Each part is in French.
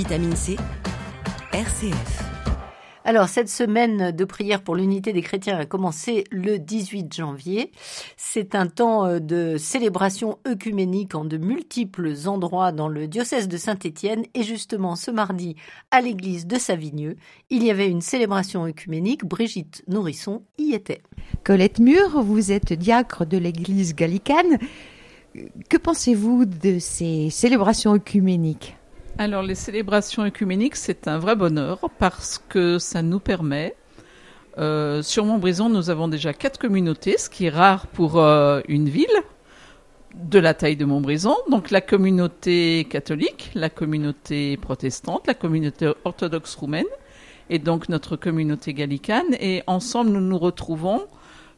Vitamine C, RCF. Alors, cette semaine de prière pour l'unité des chrétiens a commencé le 18 janvier. C'est un temps euh, de célébration œcuménique en de multiples endroits dans le diocèse de Saint-Étienne. Et justement, ce mardi, à l'église de Savigneux, il y avait une célébration œcuménique. Brigitte Nourrisson y était. Colette Mur, vous êtes diacre de l'église gallicane. Que pensez-vous de ces célébrations œcuméniques? Alors les célébrations œcuméniques, c'est un vrai bonheur parce que ça nous permet, euh, sur Montbrison, nous avons déjà quatre communautés, ce qui est rare pour euh, une ville de la taille de Montbrison. Donc la communauté catholique, la communauté protestante, la communauté orthodoxe roumaine et donc notre communauté gallicane. Et ensemble, nous nous retrouvons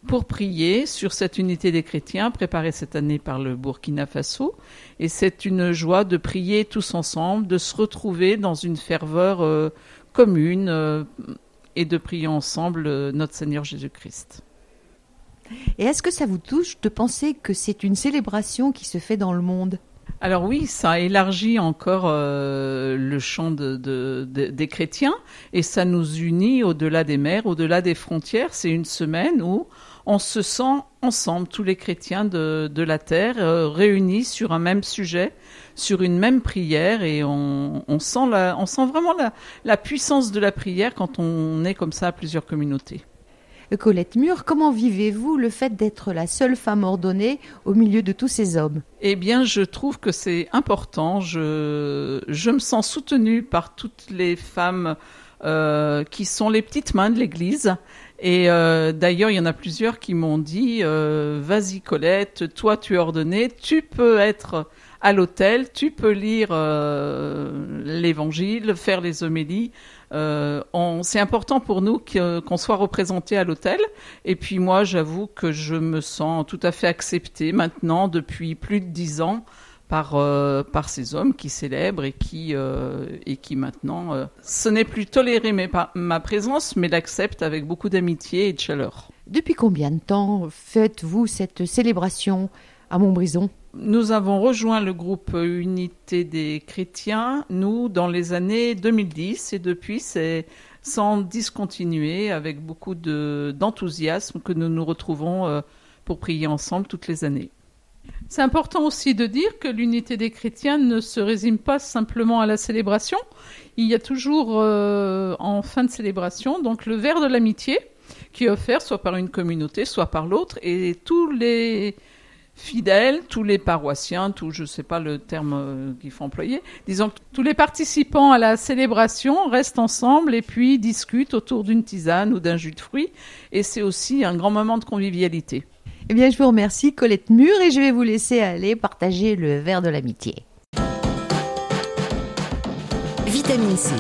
pour prier sur cette unité des chrétiens préparée cette année par le Burkina Faso. Et c'est une joie de prier tous ensemble, de se retrouver dans une ferveur euh, commune euh, et de prier ensemble euh, notre Seigneur Jésus-Christ. Et est-ce que ça vous touche de penser que c'est une célébration qui se fait dans le monde? Alors oui, ça élargit encore le champ de, des chrétiens et ça nous unit au-delà des mers, au-delà des frontières. C'est une semaine où on se sent ensemble, tous les chrétiens de, la terre, euh, réunis sur un même sujet, sur une même prière, et on, sent, la, on sent vraiment la, puissance de la prière quand on est comme ça à plusieurs communautés. Colette Mur, comment vivez-vous le fait d'être la seule femme ordonnée au milieu de tous ces hommes? Eh bien, je trouve que c'est important. Je, je me sens soutenue par toutes les femmes euh, qui sont les petites mains de l'Église et euh, d'ailleurs, il y en a plusieurs qui m'ont dit euh, Vas-y, Colette, toi, tu es ordonnée, tu peux être à l'hôtel, tu peux lire euh, l'évangile, faire les homélies. c'est important pour nous qu'on soit représenté à l'hôtel. Et puis moi, j'avoue que je me sens tout à fait acceptée maintenant depuis plus de dix ans par, euh, par ces hommes qui célèbrent et qui, euh, et qui maintenant, euh, ce n'est plus toléré mais ma présence, mais l'acceptent avec beaucoup d'amitié et de chaleur. Depuis combien de temps faites-vous cette célébration à Montbrison? Nous avons rejoint le groupe Unité des chrétiens, nous, dans les années 2010, et depuis, c'est sans discontinuer, avec beaucoup d'enthousiasme, que nous nous retrouvons pour prier ensemble toutes les années. C'est important aussi de dire que l'unité des chrétiens ne se résume pas simplement à la célébration. Il y a toujours euh, en fin de célébration le verre de l'amitié qui est offert soit par une communauté, soit par l'autre, et tous les fidèles, tous les paroissiens, tout, je ne sais pas le terme euh, qu'il faut employer, disons que tous les participants à la célébration restent ensemble et puis discutent autour d'une tisane ou d'un jus de fruits, et c'est aussi un grand moment de convivialité. Eh bien, je vous remercie, Colette Mur, et je vais vous laisser aller partager le verre de l'amitié. Vitamine C